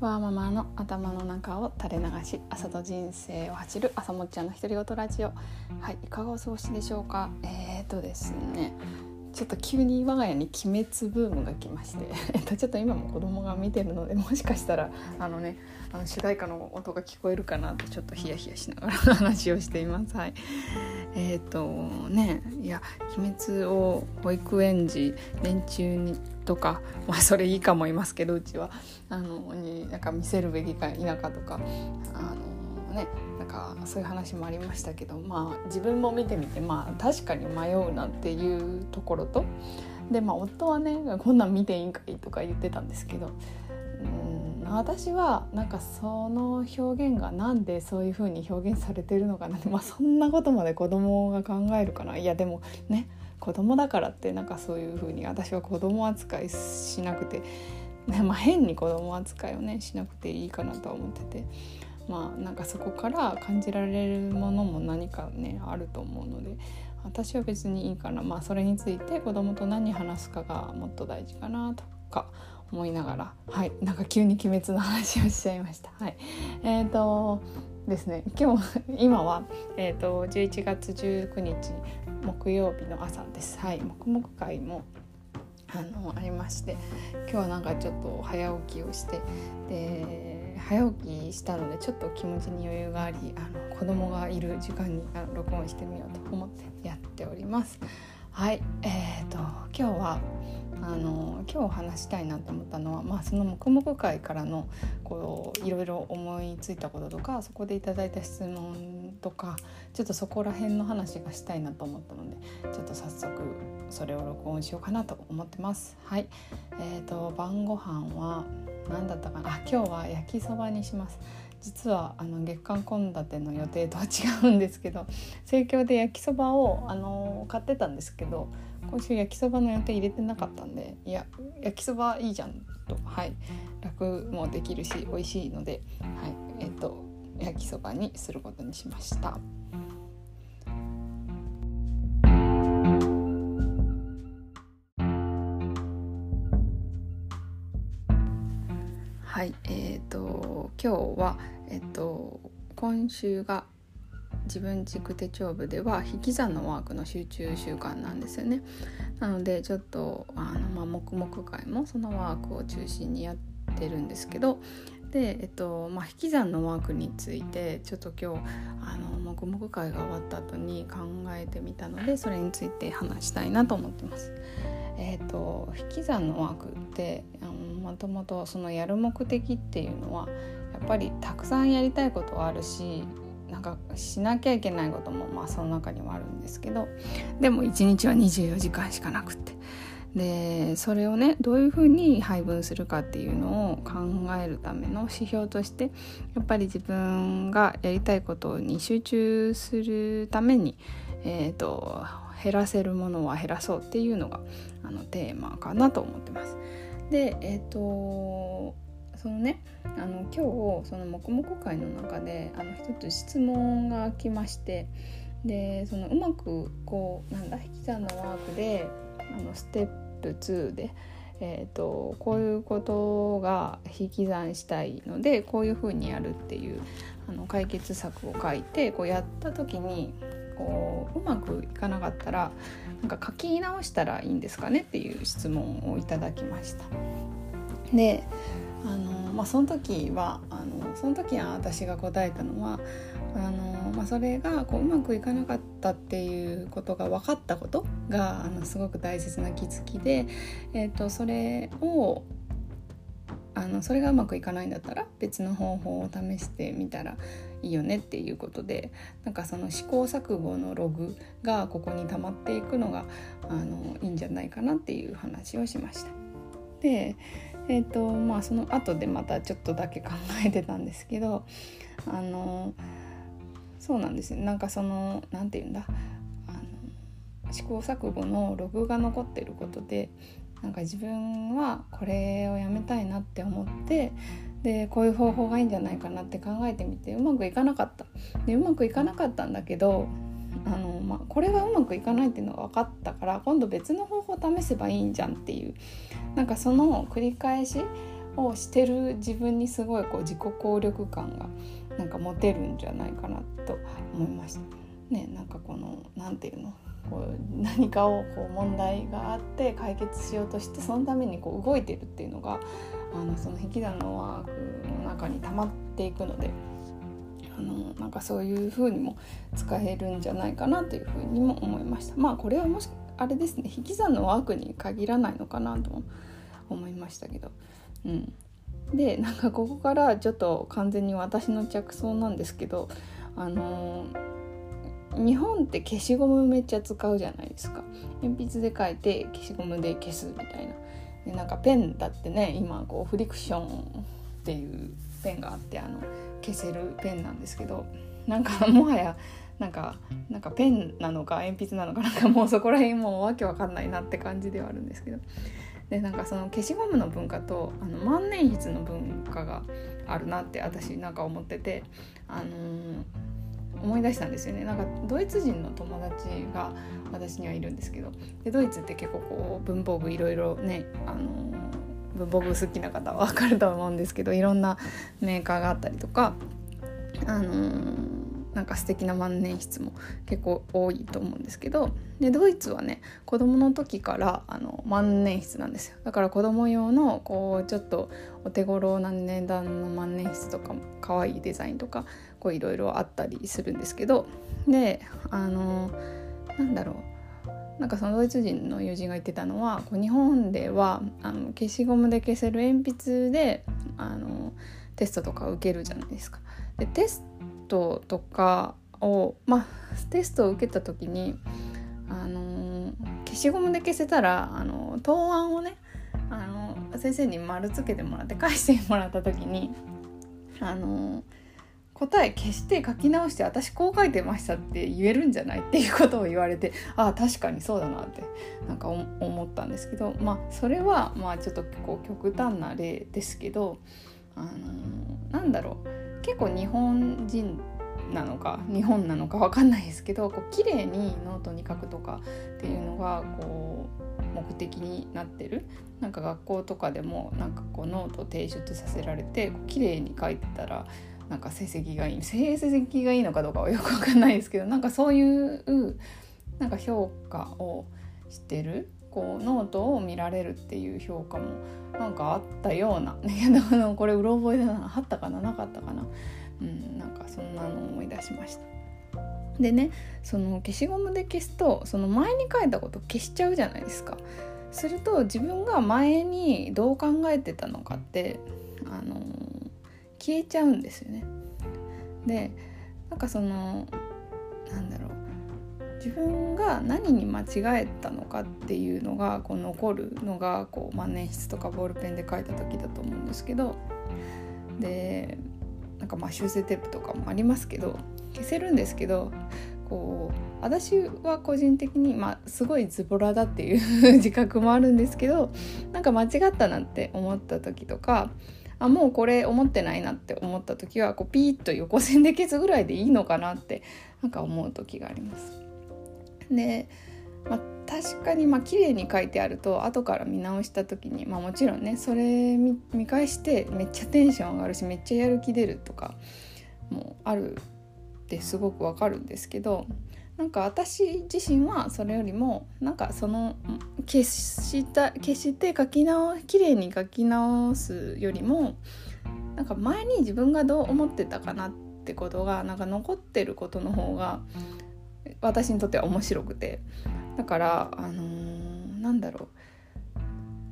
わーママの頭の中を垂れ流し朝と人生を走る朝もっちゃんの独り言ラジオ。はいいかがお過ごしでしょうか？えーとですね。ちょっと急に我が家に鬼滅ブームが来まして えっとちょっと今も子供が見てるのでもしかしたらあのねあの主題歌の音が聞こえるかなとちょっとヒヤヒヤしながら話をしています。はい。えっ、ー、とねいや鬼滅を保育園児年中にとか まあそれいいかもいますけどうちは。あのになんか見せるべきか否かとかあのねなんかそういう話もありましたけどまあ自分も見てみてまあ確かに迷うなっていうところとでまあ夫はねこんなん見ていいんかいとか言ってたんですけどうん私はなんかその表現がなんでそういう風に表現されてるのかなまあそんなことまで子供が考えるかな。いやでもね子供だからってなんかそういう風に私は子供扱いしなくて、まあ、変に子供扱いをねしなくていいかなとは思ってて。まあなんかそこから感じられるものも何かねあると思うので私は別にいいかなまあそれについて子供と何話すかがもっと大事かなとか思いながらはいなんか急に鬼滅の話をしちゃいました。はい、え、ー、とですね今日今は、えーと、11月19日木曜日の朝です。はい黙々会もあのありまして今日はなんかちょっと早起きをしてで早起きしたのでちょっと気持ちに余裕がありあの子供がいる時間にあの録音してみようと思ってやっております。はいえーと今日はあの今日話したいなと思ったのは、まあ、その黙々会からのこういろいろ思いついたこととかそこでいただいた質問とかちょっとそこら辺の話がしたいなと思ったのでちょっと早速それを録音しようかなと思ってます。はい、えーと、晩ご飯は何だったかな？あ今日は焼きそばにします。実はあの月間献立の予定とは違うんですけど盛況で焼きそばをあの買ってたんですけど今週焼きそばの予定入れてなかったんでいや焼きそばいいじゃんとはい楽もできるし美味しいのではいえっ、と焼きそばにすることにしました。今日はえっ、と今週が自分軸手帳部では引き算のワークの集中習慣なんですよねなのでちょっとあの、まあ、黙々会もそのワークを中心にやってるんですけどで、えっとまあ、引き算のワークについてちょっと今日あの黙々会が終わった後に考えてみたのでそれについて話したいなと思ってます。えーと、引き算のワークってもともとそのやる目的っていうのはっぱりたくさんやりたいことはあるしなんかしなきゃいけないこともまあその中にはあるんですけどでも1日は24時間しかなくってでそれをねどういうふうに配分するかっていうのを考えるための指標としてやっぱり自分がやりたいことに集中するために、えーと、減らせるものは減らそうっていうのがあのテーマかなと思ってます。でえっ、ー、とそのねあの今日その黙々会の中であの一つ質問が来ましてでそのうまくこうなんだ引き算のワークであのステップ2で、えーと、こういうことが引き算したいのでこういうふうにやるっていうあの解決策を書いてこうやった時にこううまくいかなかったらなんか書き直したらいいんですかねっていう質問をいただきました。であの、まあ、その時はあのその時は私が答えたのはあの、まあ、それがこううまくいかなかったっていうことが分かったことがあのすごく大切な気づきで、えーと、それをあのそれがうまくいかないんだったら別の方法を試してみたらいいよねっていうことでなんかその試行錯誤のログがここに溜まっていくのがあのいいんじゃないかなっていう話をしました。でえーとまあ、その後でまたちょっとだけ考えてたんですけどあのそうなんですよ。なんかその何て言うんだあの試行錯誤のログが残ってることでなんか自分はこれをやめたいなって思ってでこういう方法がいいんじゃないかなって考えてみてうまくいかなかった。でうまくいかなかったんだけどあの、ま、これがうまくいかないっていうのが分かったから今度別の方法を試せばいいんじゃんっていうなんかその繰り返しをしてる自分にすごいこう自己効力感がなんか持てるんじゃないかなと思いました。ね、なんかこの何て言うの？こう何かをこう問題があって解決しようとしてそのためにこう動いてるっていうのがあのその引き算のワークの中に溜まっていくのであのなんかそういう風にも使えるんじゃないかなという風にも思いました。まあこれはもしあれですね引き算のワークに限らないのかなとも思いましたけど。うん、でなんかここからちょっと完全に私の着想なんですけどあのー、日本って消しゴムめっちゃ使うじゃないですか鉛筆で書いて消しゴムで消すみたいなでなんかペンだってね今こうフリクションっていうペンがあってあの消せるペンなんですけどなんかもはやなんかなんかペンなのか鉛筆なのかなんかもうそこら辺もうわけわかんないなって感じではあるんですけどでなんかその消しゴムの文化とあの万年筆の文化があるなって私なんか思ってて、あのー、思い出したんですよね。なんかドイツ人の友達が私にはいるんですけどでドイツって結構こう文房具いろいろね、あのー、文房具好きな方は分かると思うんですけどいろんなメーカーがあったりとか、あのーなんか素敵な万年筆も結構多いと思うんですけどでドイツはね子供の時からあの万年筆なんですよ。だから子供用のこうちょっとお手頃な値段の万年筆とかも可愛いデザインとかいろいろあったりするんですけどであのなんだろう。なんかそのドイツ人の友人が言ってたのはこう日本ではあの消しゴムで消せる鉛筆であのテストとか受けるじゃないですか。でテストとかをまあテストを受けた時にあの消しゴムで消せたらあの答案をねあの先生に丸つけてもらって返してもらった時にあの答え消して書き直して私こう書いてましたって言えるんじゃないっていうことを言われてああ確かにそうだなってなんか思ったんですけどまあそれはまあちょっとこう極端な例ですけどあのなんだろう結構日本人なのか日本なのか分かんないですけどこう綺麗にノートに書くとかっていうのがこう目的になってる。なんか学校とかでもなんかこうノートを提出させられてこう綺麗に書いてたらなんか成績がいい成績がいいのかどうかはよく分かんないですけどなんかそういうなんか評価をしてるこうノートを見られるっていう評価もなんかあったようなだからこれうろ覚えだなあったかななかったかなうんなんかそんなの思い出しました。でねその消しゴムで消すとその前に書いたこと消しちゃうじゃないですか。すると自分が前にどう考えてたのかってあの消えちゃうんですよね。でなんかそのなんだろう自分が何に間違えたのかっていうのがこう残るのがこう万年筆とかボールペンで書いた時だと思うんですけどでなんかまあ修正テープとかもありますけど消せるんですけどこう私は個人的に、まあ、すごいズボラだっていう 自覚もあるんですけどなんか間違ったなって思った時とかあもうこれ思ってないなって思った時はこうピーッと横線で消すぐらいでいいのかなってなんか思う時があります。で、まあ、確かにまあ綺麗に書いてあると後から見直した時に、まあ、もちろんねそれ見返してめっちゃテンション上がるしめっちゃやる気出るとかもあるってすごくわかるんですけどなんか私自身はそれよりもなんかその消した消して書き直綺麗に書き直すよりもなんか前に自分がどう思ってたかなってことがなんか残ってることの方が私にとっては面白くて。だからあのー、なんだろ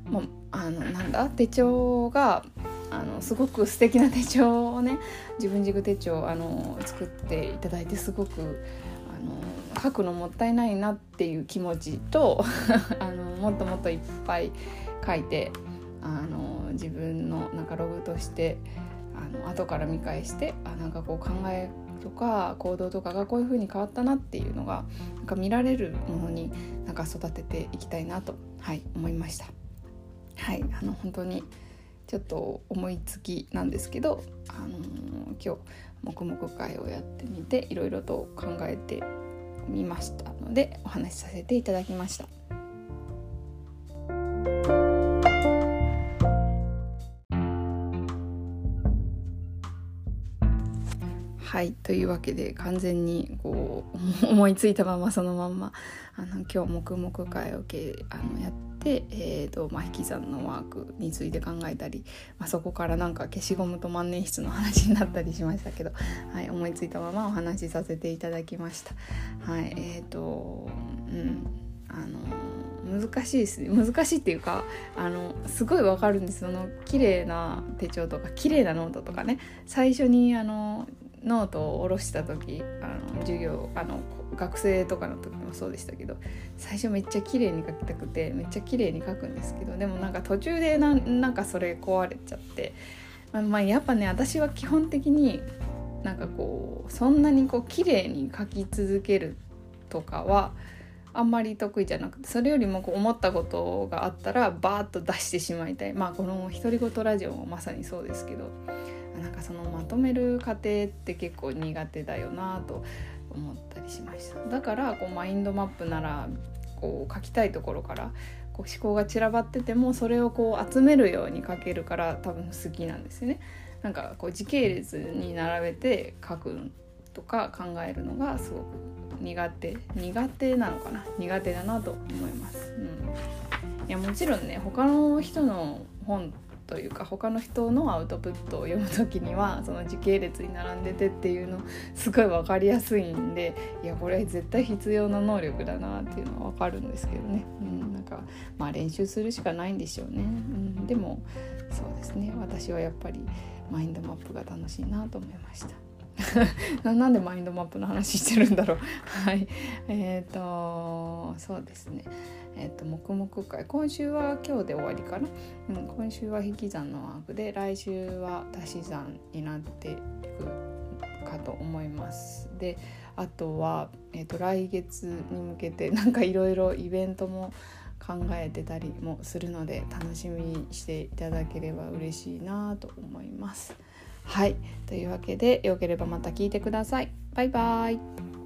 う。もあのなんだ？手帳があのすごく素敵な手帳をね自分軸手帳あの作っていただいてすごくの書くのもったいないなっていう気持ちと あのもっともっといっぱい書いてあの自分のなんかログとしてあの後から見返してあなんかこう考えとか行動とかがこういう風に変わったなっていうのがなんか見られるものになんか育てていきたいなと、はい、思いました。はいあの本当にちょっと思いつきなんですけど、あのー、今日黙々会をやってみていろいろと考えてみましたのでお話しさせていただきました。はいというわけで完全にこう思いついたままそのまんまあの今日黙々会をあのやって。えーとまあ、引き算のワークについて考えたり、まあ、そこからなんか消しゴムと万年筆の話になったりしましたけど、はい、思いついたままお話しさせていただきました。はいえーとうんあの難しいですね。難しいっていうかあのすごいわかるんです。その綺麗な手帳とか綺麗なノートとかね。最初にあのノートを下ろした時あの授業あの学生とかの時もそうでしたけど最初めっちゃ綺麗に書きたくてめっちゃ綺麗に書くんですけどでもなんか途中でなんかそれ壊れちゃって、まあ、まあやっぱね私は基本的になんかこうそんなにこう綺麗に書き続けるとかはあんまり得意じゃなくてそれよりもこう思ったことがあったらバーッと出してしまいたい。まあこの独り言ラジオもまさにそうですけど。なんかそのまとめる過程って結構苦手だよなと思ったりしましただからこうマインドマップならこう書きたいところからこう思考が散らばっててもそれをこう集めるように書けるから多分好きなんですよね。なんかこう時系列に並べて書くとか考えるのがすごく苦手苦手なのかな？苦手だなと思います。うん、いやもちろんね他の人の本というか他の人のアウトプットを読む時にはその時系列に並んでてっていうのすごい分かりやすいんでいやこれ絶対必要な能力だなっていうのは分かるんですけどね、うん、なんかまあ練習するしかないんでしょうね、うん、でもそうですね。私はやっぱりマインドマップが楽しいなと思いました。なんでマインドマップの話してるんだろう。はい。えっ、ー、とそうですね。えっ、ー、と黙々会。今週は今日で終わりかな、うん、今週は引き算のワークで来週は足し算になっていくかと思います。であとは、えーと、来月に向けて なんかいろいろイベントも考えてたりもするので楽しみにしていただければ嬉しいなと思います。はいというわけでよければまた聞いてください。バイバイ